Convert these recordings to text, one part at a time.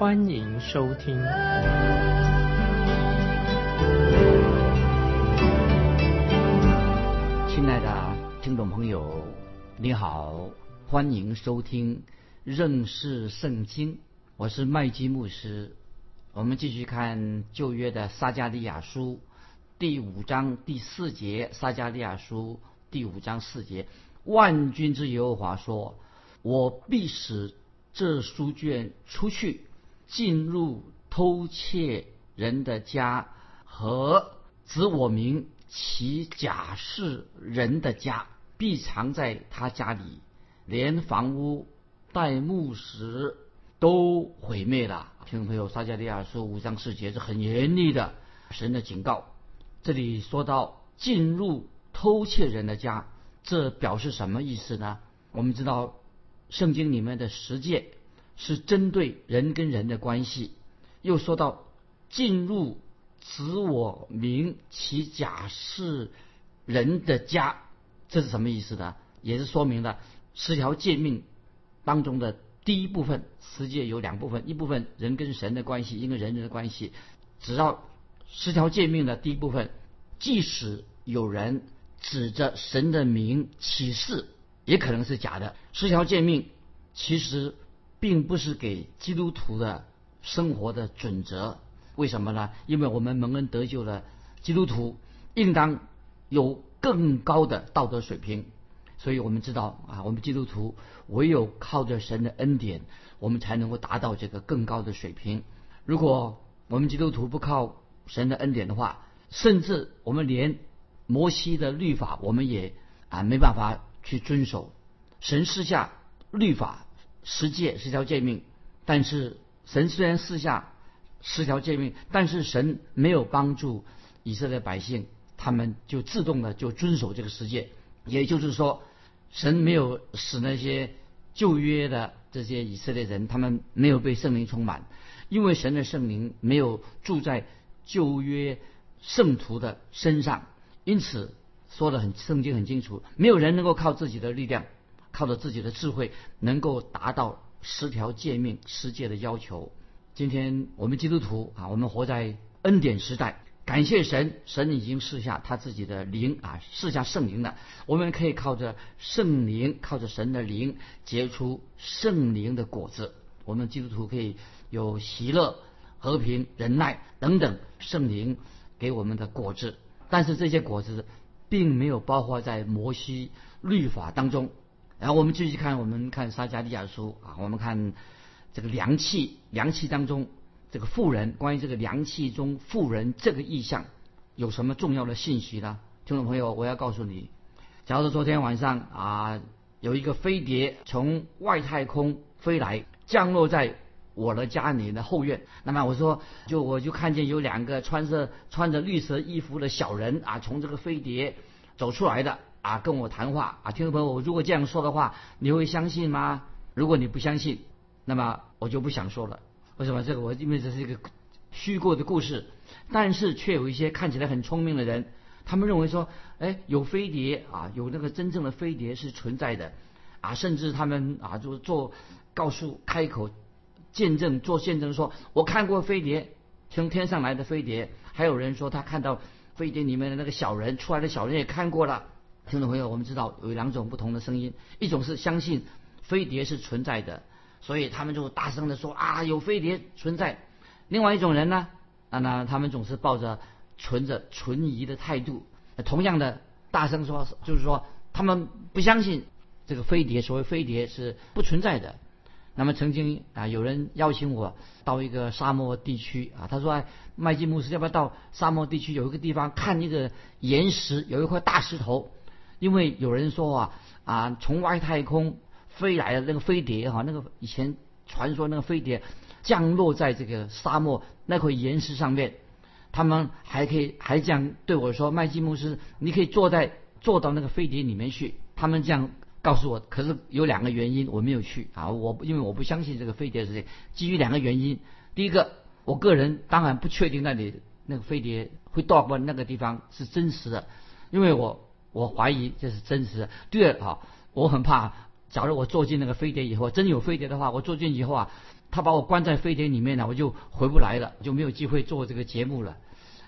欢迎收听。亲爱的听众朋友，你好，欢迎收听认识圣经，我是麦基牧师。我们继续看旧约的撒加利亚书。第五章第四节，撒加利亚书第五章四节，万军之耶和华说：“我必使这书卷出去，进入偷窃人的家和指我名其假释人的家，必藏在他家里，连房屋带木石都毁灭了。”听众朋友，撒加利亚书五章四节是很严厉的神的警告。这里说到进入偷窃人的家，这表示什么意思呢？我们知道圣经里面的十诫是针对人跟人的关系，又说到进入指我名其假是人的家，这是什么意思呢？也是说明了十条诫命当中的第一部分，十诫有两部分，一部分人跟神的关系，一个人人的关系，只要。十条诫命的第一部分，即使有人指着神的名起誓，也可能是假的。十条诫命其实并不是给基督徒的生活的准则。为什么呢？因为我们蒙恩得救了基督徒应当有更高的道德水平。所以我们知道啊，我们基督徒唯有靠着神的恩典，我们才能够达到这个更高的水平。如果我们基督徒不靠，神的恩典的话，甚至我们连摩西的律法，我们也啊没办法去遵守。神施下律法十诫十条诫命，但是神虽然施下十条诫命，但是神没有帮助以色列百姓，他们就自动的就遵守这个十诫。也就是说，神没有使那些旧约的这些以色列人，他们没有被圣灵充满，因为神的圣灵没有住在。旧约圣徒的身上，因此说的很圣经很清楚，没有人能够靠自己的力量，靠着自己的智慧，能够达到十条诫命、十诫的要求。今天我们基督徒啊，我们活在恩典时代，感谢神，神已经赐下他自己的灵啊，赐下圣灵了。我们可以靠着圣灵，靠着神的灵结出圣灵的果子。我们基督徒可以有喜乐。和平、忍耐等等圣灵给我们的果子，但是这些果子并没有包括在摩西律法当中。然后我们继续看，我们看撒加利亚书啊，我们看这个凉气，凉气当中这个妇人，关于这个凉气中妇人这个意象有什么重要的信息呢？听众朋友，我要告诉你，假如说昨天晚上啊，有一个飞碟从外太空飞来，降落在。我的家里的后院，那么我说，就我就看见有两个穿着穿着绿色衣服的小人啊，从这个飞碟走出来的啊，跟我谈话啊。听众朋友，我如果这样说的话，你会相信吗？如果你不相信，那么我就不想说了。为什么？这个我因为这是一个虚构的故事，但是却有一些看起来很聪明的人，他们认为说，哎，有飞碟啊，有那个真正的飞碟是存在的啊，甚至他们啊，就做告诉开口。见证做见证说，我看过飞碟，从天上来的飞碟。还有人说他看到飞碟里面的那个小人出来的小人也看过了。听众朋友，我们知道有两种不同的声音，一种是相信飞碟是存在的，所以他们就大声的说啊有飞碟存在。另外一种人呢，啊那他们总是抱着存着存疑的态度，同样的大声说，就是说他们不相信这个飞碟，所谓飞碟是不存在的。那么曾经啊，有人邀请我到一个沙漠地区啊，他说：“麦基牧师，要不要到沙漠地区有一个地方看一个岩石，有一块大石头？因为有人说啊啊，从外太空飞来的那个飞碟哈，那个以前传说那个飞碟降落在这个沙漠那块岩石上面，他们还可以还这样对我说：“麦基牧师，你可以坐在坐到那个飞碟里面去。”他们这样告诉我。可是有两个原因我没有去啊，我因为我不相信这个飞碟事情。基于两个原因，第一个，我个人当然不确定那里那个飞碟会到过那个地方是真实的，因为我我怀疑这是真实的。第二啊，我很怕。假如我坐进那个飞碟以后，真有飞碟的话，我坐进以后啊，他把我关在飞碟里面呢，我就回不来了，就没有机会做这个节目了。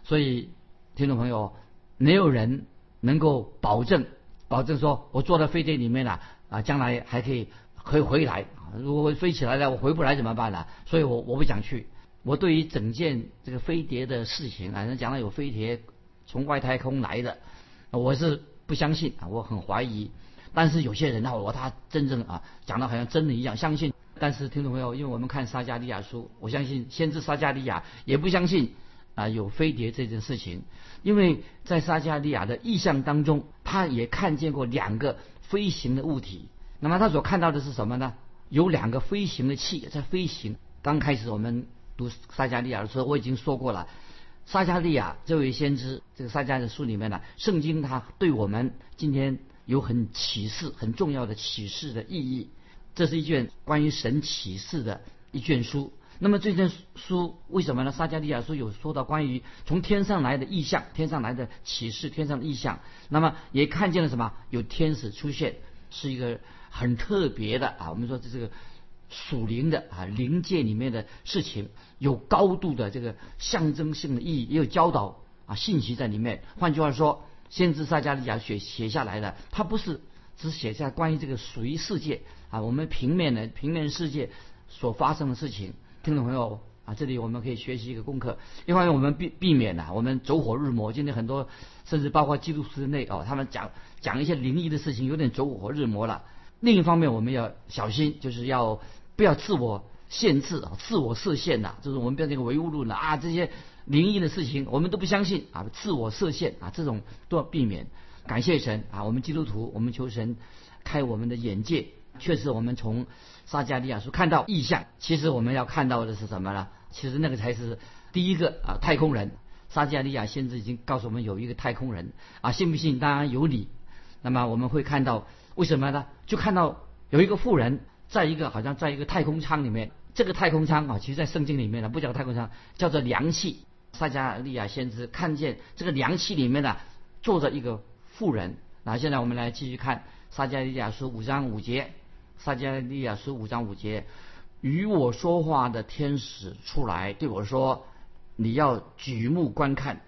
所以，听众朋友，没有人能够保证，保证说我坐在飞碟里面了啊，将来还可以可以回来。如果我飞起来了，我回不来怎么办呢？所以我我不想去。我对于整件这个飞碟的事情啊，人讲了有飞碟从外太空来的，我是不相信啊，我很怀疑。但是有些人呢，我他真正啊讲的好像真的一样，相信。但是听众朋友，因为我们看撒加利亚书，我相信先知撒加利亚也不相信啊有飞碟这件事情，因为在撒加利亚的意象当中，他也看见过两个飞行的物体。那么他所看到的是什么呢？有两个飞行的器在飞行。刚开始我们读撒加利亚的时候，我已经说过了，撒迦利亚这位先知，这个撒迦利亚书里面呢，圣经它对我们今天。有很启示、很重要的启示的意义。这是一卷关于神启示的一卷书。那么这卷书为什么呢？撒迦利亚书有说到关于从天上来的意象、天上来的启示、天上的意象。那么也看见了什么？有天使出现，是一个很特别的啊。我们说这是个属灵的啊灵界里面的事情，有高度的这个象征性的意义，也有教导啊信息在里面。换句话说。先知撒加利亚写写下来的，他不是只写下关于这个属于世界啊，我们平面的平面世界所发生的事情。听众朋友啊，这里我们可以学习一个功课，一方面我们避避免呐，我们走火入魔。今天很多甚至包括基督徒内哦，他们讲讲一些灵异的事情，有点走火入魔了。另一方面，我们要小心，就是要不要自我限制啊，自我设限呐，就是我们变成一个唯物论了啊，这些。灵异的事情，我们都不相信啊，自我设限啊，这种都要避免。感谢神啊，我们基督徒，我们求神开我们的眼界。确实，我们从撒加利亚书看到异象。其实我们要看到的是什么呢？其实那个才是第一个啊，太空人。撒加利亚先知已经告诉我们有一个太空人啊，信不信？当然有理。那么我们会看到为什么呢？就看到有一个富人在一个好像在一个太空舱里面。这个太空舱啊，其实在圣经里面呢，不叫太空舱，叫做凉气。撒加利亚先知看见这个凉气里面呢，坐着一个妇人。那现在我们来继续看撒加利亚书五章五节。撒加利亚书五章五节，与我说话的天使出来对我说：“你要举目观看，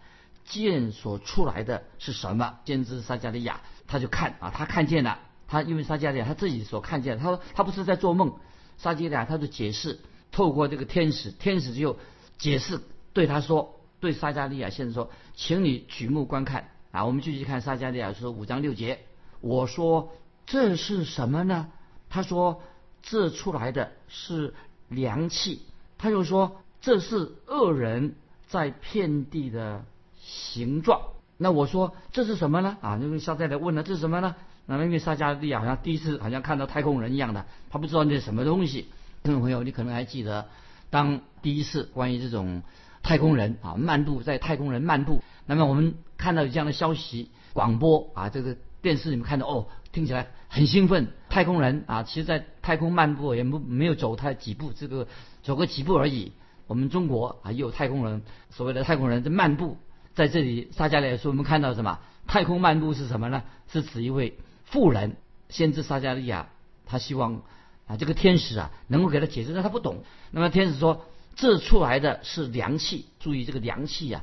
见所出来的是什么？”先知撒加利亚他就看啊，他看见了。他因为撒加利亚他自己所看见，他说他不是在做梦。撒加利亚他就解释，透过这个天使，天使就解释。对他说：“对撒加利亚先生说，请你举目观看啊！我们继续看撒加利亚说五章六节。我说这是什么呢？他说这出来的是凉气。他又说这是恶人在遍地的形状。那我说这是什么呢？啊，那个撒加利亚问了这是什么呢？那么因为撒加利亚好像第一次好像看到太空人一样的，他不知道那是什么东西。听众朋友，你可能还记得，当第一次关于这种。太空人啊，漫步在太空人漫步。那么我们看到这样的消息广播啊，这个电视里面看到哦，听起来很兴奋。太空人啊，其实在太空漫步也不没有走太几步，这个走个几步而已。我们中国啊也有太空人，所谓的太空人在漫步。在这里撒加利亚说，我们看到什么？太空漫步是什么呢？是指一位富人，先知撒加利亚，他希望啊这个天使啊能够给他解释，但他不懂。那么天使说。这出来的是量器，注意这个量器呀，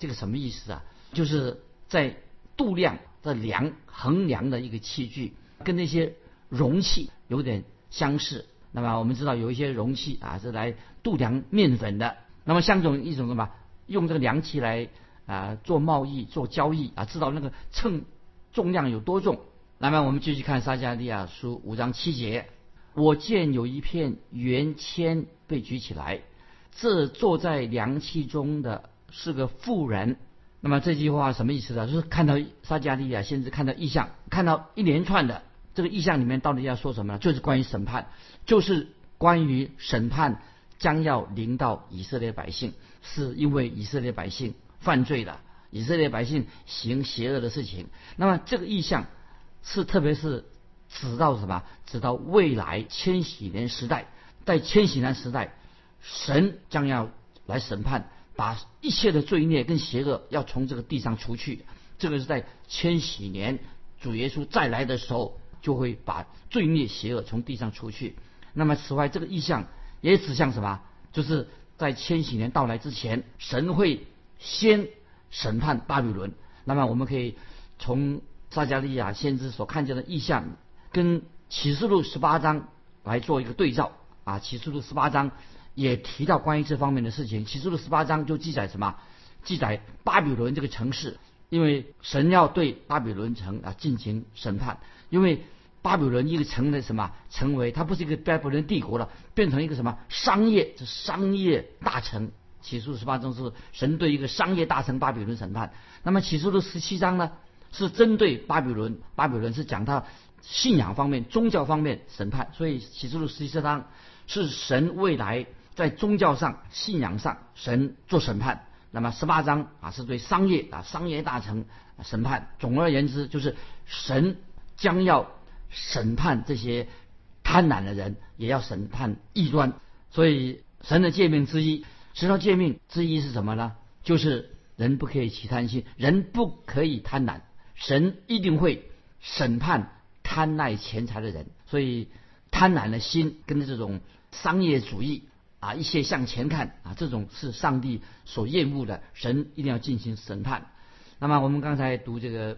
这个什么意思啊？就是在度量的量衡量的一个器具，跟那些容器有点相似。那么我们知道有一些容器啊是来度量面粉的，那么像这种一种什么，用这个量器来啊做贸易、做交易啊，知道那个称重量有多重。那么我们继续看撒迦利亚书五章七节，我见有一片圆签被举起来。这坐在凉气中的是个妇人，那么这句话什么意思呢？就是看到撒加利亚先知看到异象，看到一连串的这个异象里面到底要说什么呢？就是关于审判，就是关于审判将要临到以色列百姓，是因为以色列百姓犯罪了，以色列百姓行邪恶的事情。那么这个意象是特别是指到什么？指到未来千禧年时代，在千禧年时代，神将要来审判，把一切的罪孽跟邪恶要从这个地上除去。这个是在千禧年主耶稣再来的时候，就会把罪孽邪恶从地上除去。那么此外，这个意象也指向什么？就是在千禧年到来之前，神会先审判巴比伦。那么我们可以从撒加利亚先知所看见的意象，跟启示录十八章来做一个对照啊。启示录十八章也提到关于这方面的事情。启示录十八章就记载什么？记载巴比伦这个城市，因为神要对巴比伦城啊进行审判，因为。巴比伦一个城的什么成为？它不是一个巴比伦帝国了，变成一个什么商业？这商业大城。起诉十八章是神对一个商业大城巴比伦审判。那么起诉的十七章呢，是针对巴比伦。巴比伦是讲他信仰方面、宗教方面审判。所以启示录十七章是神未来在宗教上、信仰上神做审判。那么十八章啊是对商业啊商业大臣审判。总而言之，就是神将要。审判这些贪婪的人，也要审判异端。所以神的诫命之一，十条诫命之一是什么呢？就是人不可以起贪心，人不可以贪婪。神一定会审判贪爱钱财的人。所以贪婪的心跟这种商业主义啊，一切向前看啊，这种是上帝所厌恶的。神一定要进行审判。那么我们刚才读这个。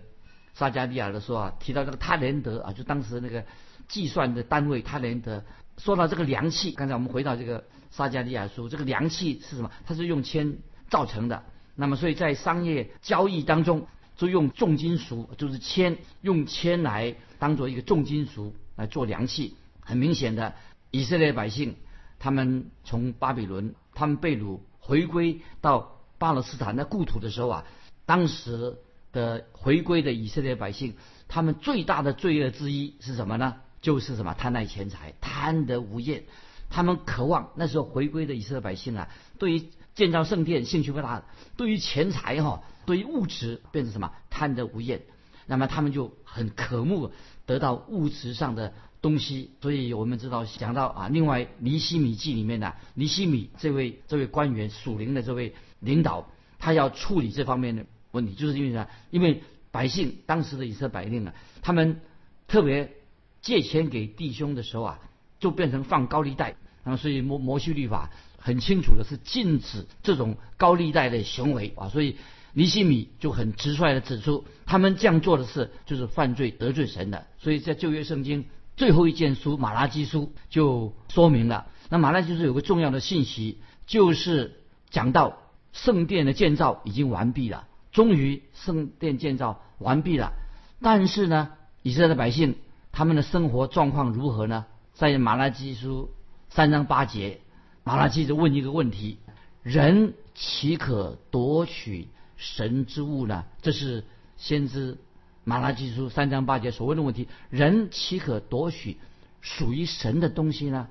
撒加利亚的说啊，提到这个他连德啊，就当时那个计算的单位他连德。说到这个量器，刚才我们回到这个撒加利亚书，这个量器是什么？它是用铅造成的。那么所以在商业交易当中，就用重金属，就是铅，用铅来当做一个重金属来做凉器。很明显的，以色列百姓他们从巴比伦，他们被掳回归到巴勒斯坦的故土的时候啊，当时。的回归的以色列百姓，他们最大的罪恶之一是什么呢？就是什么贪爱钱财，贪得无厌。他们渴望那时候回归的以色列百姓啊，对于建造圣殿兴趣不大，对于钱财哈，对于物质变成什么贪得无厌。那么他们就很渴慕得到物质上的东西。所以我们知道讲到啊，另外尼西米记里面的尼西米这位这位官员属灵的这位领导，他要处理这方面的。问题就是因为啥？因为百姓当时的以色列百姓啊，他们特别借钱给弟兄的时候啊，就变成放高利贷。那么所以摩摩西律法很清楚的是禁止这种高利贷的行为啊。所以尼西米就很直率的指出，他们这样做的是就是犯罪得罪神的。所以在旧约圣经最后一件书马拉基书就说明了。那马拉基书有个重要的信息，就是讲到圣殿的建造已经完毕了。终于圣殿建造完毕了，但是呢，以色列的百姓他们的生活状况如何呢？在马拉基书三章八节，马拉基就问一个问题：人岂可夺取神之物呢？这是先知马拉基书三章八节所问的问题：人岂可夺取属于神的东西呢？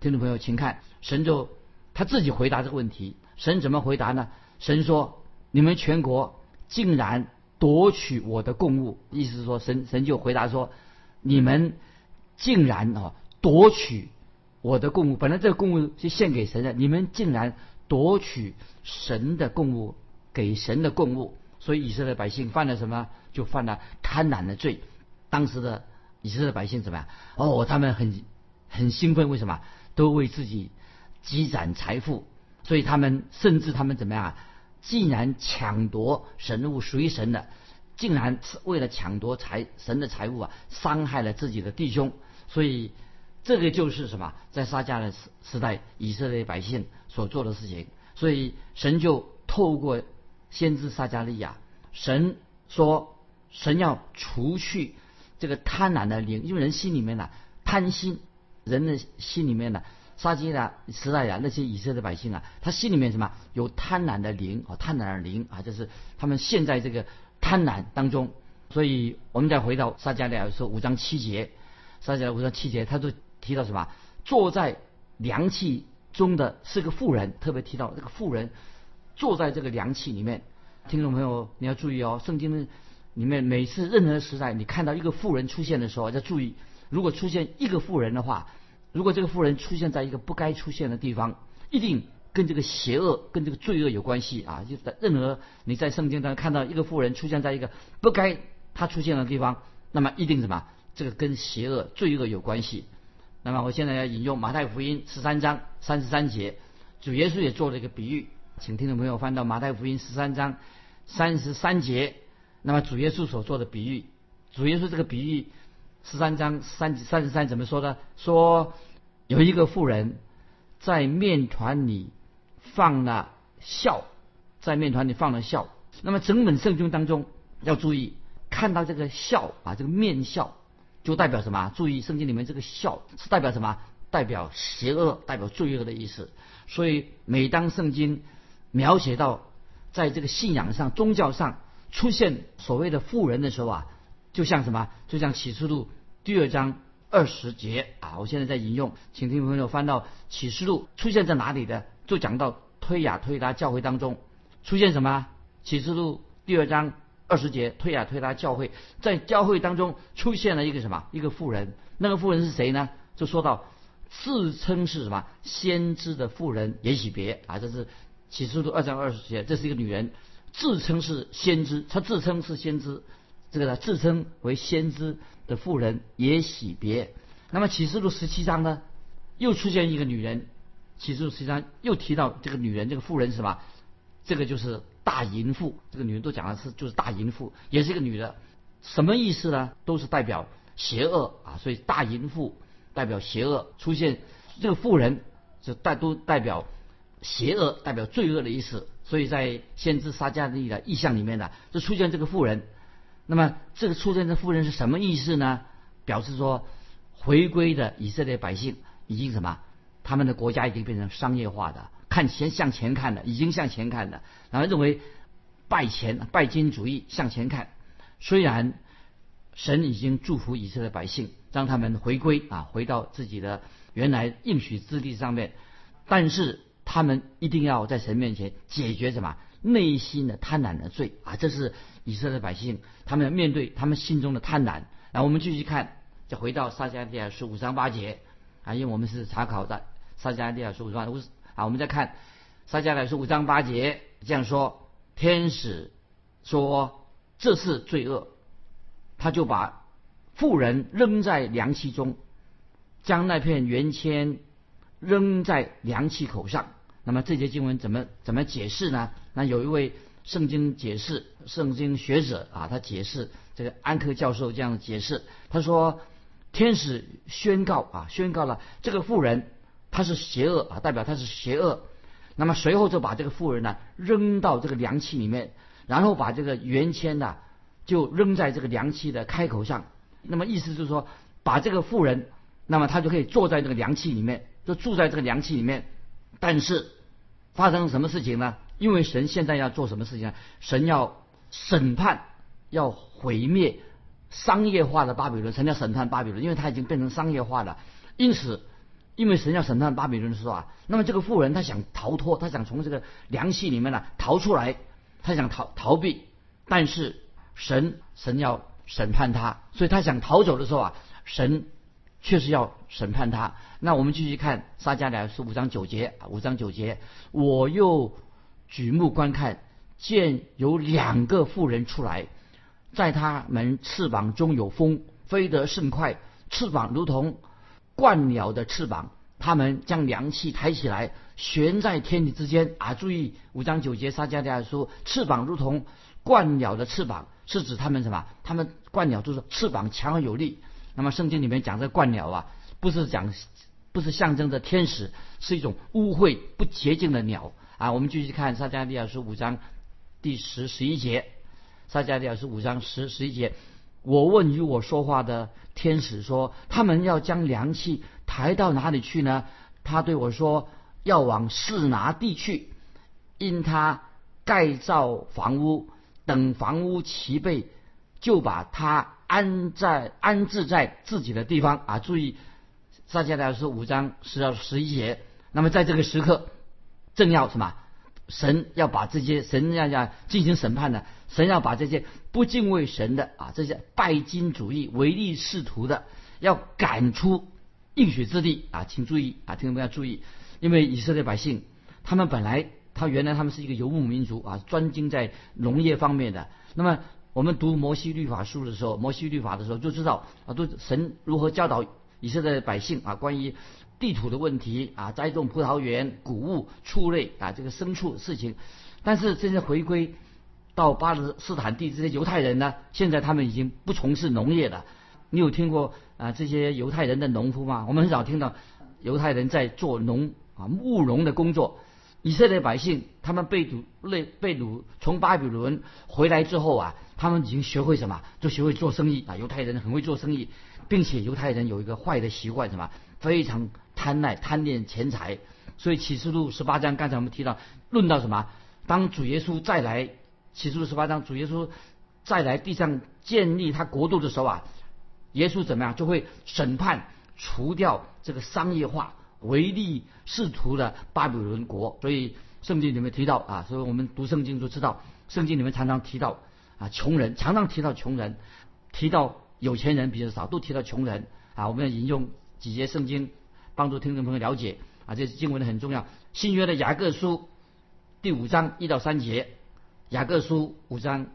听众朋友，请看，神就他自己回答这个问题。神怎么回答呢？神说：你们全国。竟然夺取我的供物，意思是说，神神就回答说：“你们竟然啊夺取我的供物，本来这个供物是献给神的，你们竟然夺取神的供物，给神的供物，所以以色列百姓犯了什么？就犯了贪婪的罪。当时的以色列百姓怎么样？哦，他们很很兴奋，为什么？都为自己积攒财富，所以他们甚至他们怎么样啊？”竟然抢夺神物属于神的，竟然是为了抢夺财神的财物啊，伤害了自己的弟兄。所以这个就是什么，在撒迦的时时代，以色列百姓所做的事情。所以神就透过先知撒迦利亚，神说，神要除去这个贪婪的灵，因为人心里面呢贪心，人的心里面呢。杀鸡的时代呀，那些以色列百姓啊，他心里面什么有贪婪的灵啊，贪婪的灵啊，就是他们现在这个贪婪当中。所以我们再回到撒迦利亚说五章七节，撒迦利亚五章七节，他都提到什么？坐在凉气中的是个妇人，特别提到这个妇人坐在这个凉气里面。听众朋友，你要注意哦，圣经里面每次任何时代，你看到一个妇人出现的时候，要注意，如果出现一个妇人的话，如果这个妇人出现在一个不该出现的地方，一定跟这个邪恶、跟这个罪恶有关系啊！就在任何你在圣经当中看到一个妇人出现在一个不该她出现的地方，那么一定什么？这个跟邪恶、罪恶有关系。那么我现在要引用马太福音十三章三十三节，主耶稣也做了一个比喻，请听众朋友翻到马太福音十三章三十三节。那么主耶稣所做的比喻，主耶稣这个比喻十三章三三十三怎么说呢？说有一个妇人在面团里放了笑，在面团里放了笑。那么整本圣经当中要注意，看到这个笑啊，这个面笑就代表什么？注意圣经里面这个笑是代表什么？代表邪恶，代表罪恶的意思。所以每当圣经描写到在这个信仰上、宗教上，出现所谓的富人的时候啊，就像什么？就像启示录第二章二十节啊！我现在在引用，请听朋友翻到启示录出现在哪里的？就讲到推雅推拉教会当中出现什么？启示录第二章二十节，推雅推拉教会在教会当中出现了一个什么？一个富人。那个富人是谁呢？就说到自称是什么先知的妇人也许别啊！这是启示录二章二十节，这是一个女人。自称是先知，她自称是先知，这个呢，自称为先知的妇人也喜别。那么启示录十七章呢，又出现一个女人，启示录十七章又提到这个女人，这个妇人是什么？这个就是大淫妇。这个女人都讲的是就是大淫妇，也是一个女的，什么意思呢？都是代表邪恶啊，所以大淫妇代表邪恶，出现这个妇人就代都代表邪恶，代表罪恶的意思。所以在先知撒迦利的意象里面呢，就出现这个妇人。那么这个出现的妇人是什么意思呢？表示说，回归的以色列百姓已经什么？他们的国家已经变成商业化的，看前向前看的，已经向前看的，然后认为拜钱拜金主义向前看。虽然神已经祝福以色列百姓，让他们回归啊，回到自己的原来应许之地上面，但是。他们一定要在神面前解决什么内心的贪婪的罪啊！这是以色列百姓他们要面对他们心中的贪婪。然后我们继续看，再回到撒迦利亚书五章八节啊，因为我们是查考的撒迦利亚书五章五啊，我们再看撒迦利亚书五章八节这样说：天使说这是罪恶，他就把妇人扔在凉气中，将那片圆圈。扔在凉气口上，那么这节经文怎么怎么解释呢？那有一位圣经解释圣经学者啊，他解释这个安克教授这样解释，他说天使宣告啊，宣告了这个妇人她是邪恶啊，代表她是邪恶。那么随后就把这个妇人呢扔到这个凉气里面，然后把这个圆签呢就扔在这个凉气的开口上。那么意思就是说，把这个妇人，那么他就可以坐在这个凉气里面。就住在这个凉气里面，但是发生什么事情呢？因为神现在要做什么事情呢？神要审判，要毁灭商业化的巴比伦。神要审判巴比伦，因为它已经变成商业化了。因此，因为神要审判巴比伦的时候啊，那么这个妇人她想逃脱，她想从这个凉气里面呢逃出来，她想逃逃避，但是神神要审判她，所以她想逃走的时候啊，神。确实要审判他。那我们继续看撒迦利亚书五章九节，五章九节，我又举目观看，见有两个妇人出来，在他们翅膀中有风，飞得甚快，翅膀如同鹳鸟的翅膀。他们将凉气抬起来，悬在天地之间。啊，注意五章九节撒迦利亚书，翅膀如同鹳鸟的翅膀，是指他们什么？他们鹳鸟就是翅膀强而有力。那么圣经里面讲这鹳鸟啊，不是讲，不是象征着天使，是一种污秽不洁净的鸟啊。我们继续看撒迦利亚书五章第十十一节，撒迦利亚书五章十十一节，我问与我说话的天使说，他们要将凉气抬到哪里去呢？他对我说，要往示拿地去，因他盖造房屋，等房屋齐备，就把他。安在安置在自己的地方啊！注意，撒迦利亚书五章十到十一节。那么在这个时刻，正要什么？神要把这些神要要进行审判的，神要把这些不敬畏神的啊，这些拜金主义、唯利是图的，要赶出应许之地啊！请注意啊，听众们要注意，因为以色列百姓他们本来他原来他们是一个游牧民族啊，专精在农业方面的。那么我们读摩西律法书的时候，摩西律法的时候就知道啊，都神如何教导以色列百姓啊，关于。地土的问题啊，栽种葡萄园、谷物、畜类啊，这个牲畜事情。但是现在回归到巴勒斯坦地这些犹太人呢，现在他们已经不从事农业了。你有听过啊这些犹太人的农夫吗？我们很少听到犹太人在做农啊务农的工作。以色列百姓他们被掳、被被掳从巴比伦回来之后啊，他们已经学会什么？就学会做生意啊。犹太人很会做生意，并且犹太人有一个坏的习惯，什么？非常。贪爱、贪恋钱财，所以启示录十八章，刚才我们提到，论到什么？当主耶稣再来，启示录十八章，主耶稣再来地上建立他国度的时候啊，耶稣怎么样？就会审判、除掉这个商业化、唯利是图的巴比伦国。所以圣经里面提到啊，所以我们读圣经就知道，圣经里面常常提到啊，穷人，常常提到穷人，提到有钱人比较少，都提到穷人啊。我们要引用几节圣经。帮助听众朋友了解啊，这是经文的很重要。新约的雅各书第五章一到三节，雅各书五章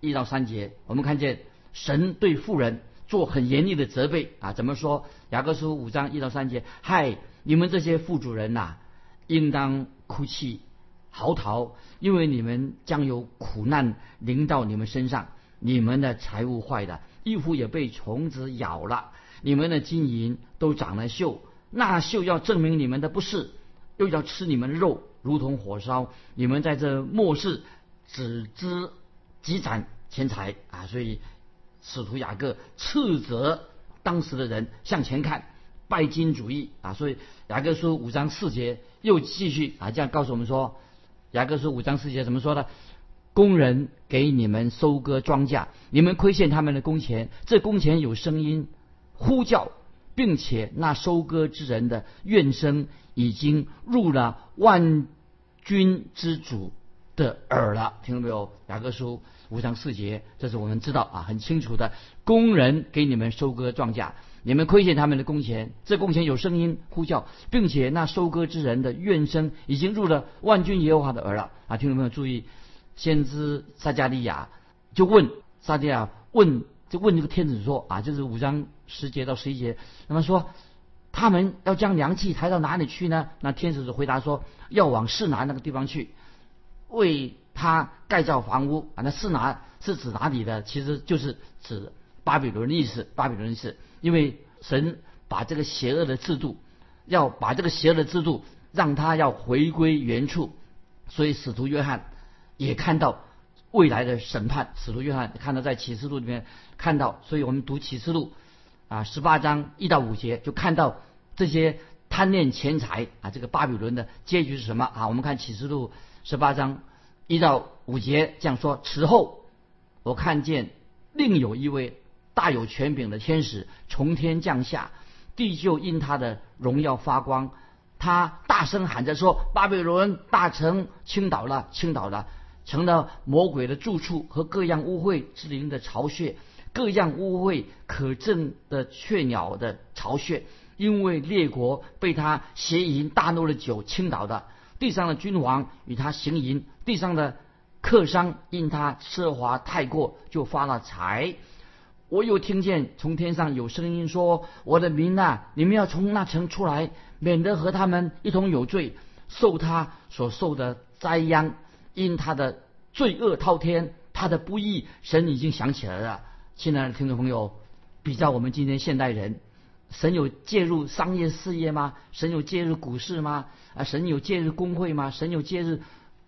一到三节，我们看见神对富人做很严厉的责备啊。怎么说？雅各书五章一到三节，嗨，你们这些富主人呐，应当哭泣嚎啕，因为你们将有苦难临到你们身上，你们的财物坏的，衣服也被虫子咬了，你们的金银都长了锈。那锈要证明你们的不是，又要吃你们肉，如同火烧。你们在这末世只知积攒钱财啊！所以使徒雅各斥责当时的人向前看，拜金主义啊！所以雅各书五章四节又继续啊这样告诉我们说，雅各书五章四节怎么说呢？工人给你们收割庄稼，你们亏欠他们的工钱，这工钱有声音呼叫。并且那收割之人的怨声已经入了万军之主的耳了，听到没有？雅各书五章四节，这是我们知道啊，很清楚的。工人给你们收割庄稼，你们亏欠他们的工钱，这工钱有声音呼叫，并且那收割之人的怨声已经入了万军耶和华的耳了啊！听众朋友注意，先知撒加利亚就问撒加利亚问。就问这个天子说啊，就是五章十节到十一节，那么说他们要将凉气抬到哪里去呢？那天使就回答说，要往市南那个地方去，为他盖造房屋啊。那市南是指哪里的？其实就是指巴比伦的意思，巴比伦的意思。因为神把这个邪恶的制度，要把这个邪恶的制度让他要回归原处，所以使徒约翰也看到。未来的审判，使徒约翰看到在启示录里面看到，所以我们读启示录啊十八章一到五节，就看到这些贪恋钱财啊，这个巴比伦的结局是什么啊？我们看启示录十八章一到五节这样说：此后我看见另有一位大有权柄的天使从天降下，地就因他的荣耀发光，他大声喊着说：巴比伦大城倾倒了，倾倒了。成了魔鬼的住处和各样污秽之灵的巢穴，各样污秽可憎的雀鸟的巢穴，因为列国被他邪淫大怒的酒倾倒的，地上的君王与他行淫，地上的客商因他奢华太过就发了财。我又听见从天上有声音说：“我的民呐，你们要从那城出来，免得和他们一同有罪，受他所受的灾殃。”因他的罪恶滔天，他的不义，神已经想起来了。亲爱的听众朋友，比较我们今天现代人，神有介入商业事业吗？神有介入股市吗？啊，神有介入工会吗？神有介入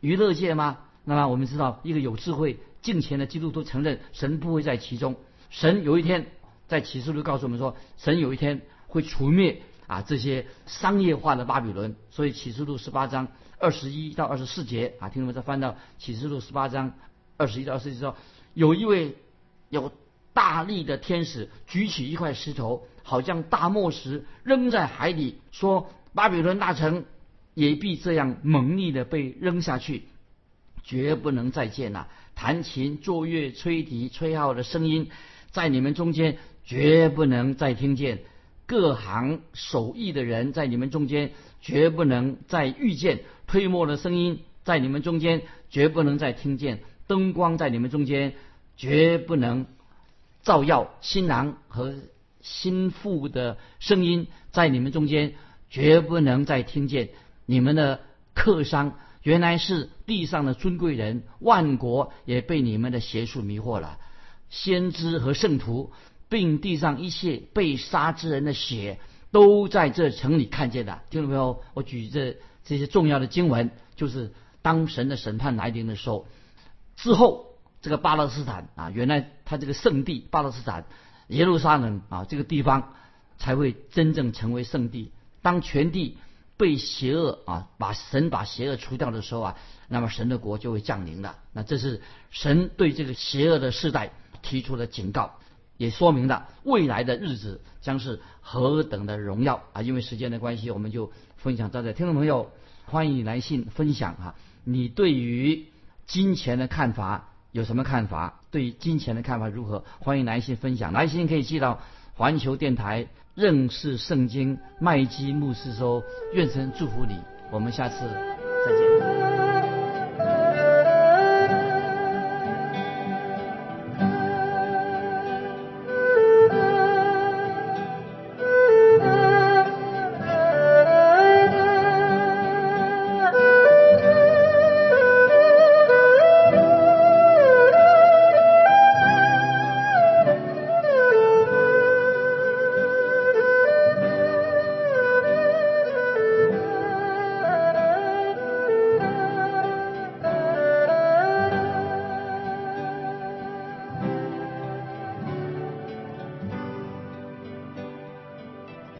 娱乐界吗？那么我们知道，一个有智慧、敬虔的基督徒承认神不会在其中。神有一天在启示录告诉我们说，神有一天会除灭啊这些商业化的巴比伦。所以启示录十八章。二十一到二十四节啊，听众们再翻到启示录十八章二十一到二十四节说，有一位有大力的天使举起一块石头，好像大磨石扔在海里，说巴比伦大城也必这样猛烈的被扔下去，绝不能再见了。弹琴、作乐、吹笛、吹号的声音，在你们中间绝不能再听见；各行手艺的人在你们中间绝不能再遇见；推磨的声音在你们中间绝不能再听见；灯光在你们中间绝不能照耀；新郎和心腹的声音在你们中间绝不能再听见。你们的客商。原来是地上的尊贵人，万国也被你们的邪术迷惑了。先知和圣徒，并地上一切被杀之人的血，都在这城里看见的。听到没有？我举这这些重要的经文，就是当神的审判来临的时候，之后这个巴勒斯坦啊，原来他这个圣地巴勒斯坦耶路撒冷啊这个地方，才会真正成为圣地。当全地。被邪恶啊，把神把邪恶除掉的时候啊，那么神的国就会降临了。那这是神对这个邪恶的世代提出了警告，也说明了未来的日子将是何等的荣耀啊！因为时间的关系，我们就分享到这。听众朋友，欢迎来信分享啊，你对于金钱的看法有什么看法？对金钱的看法如何？欢迎来信分享，来信可以寄到环球电台。认识圣经，麦基牧师说：“愿神祝福你。”我们下次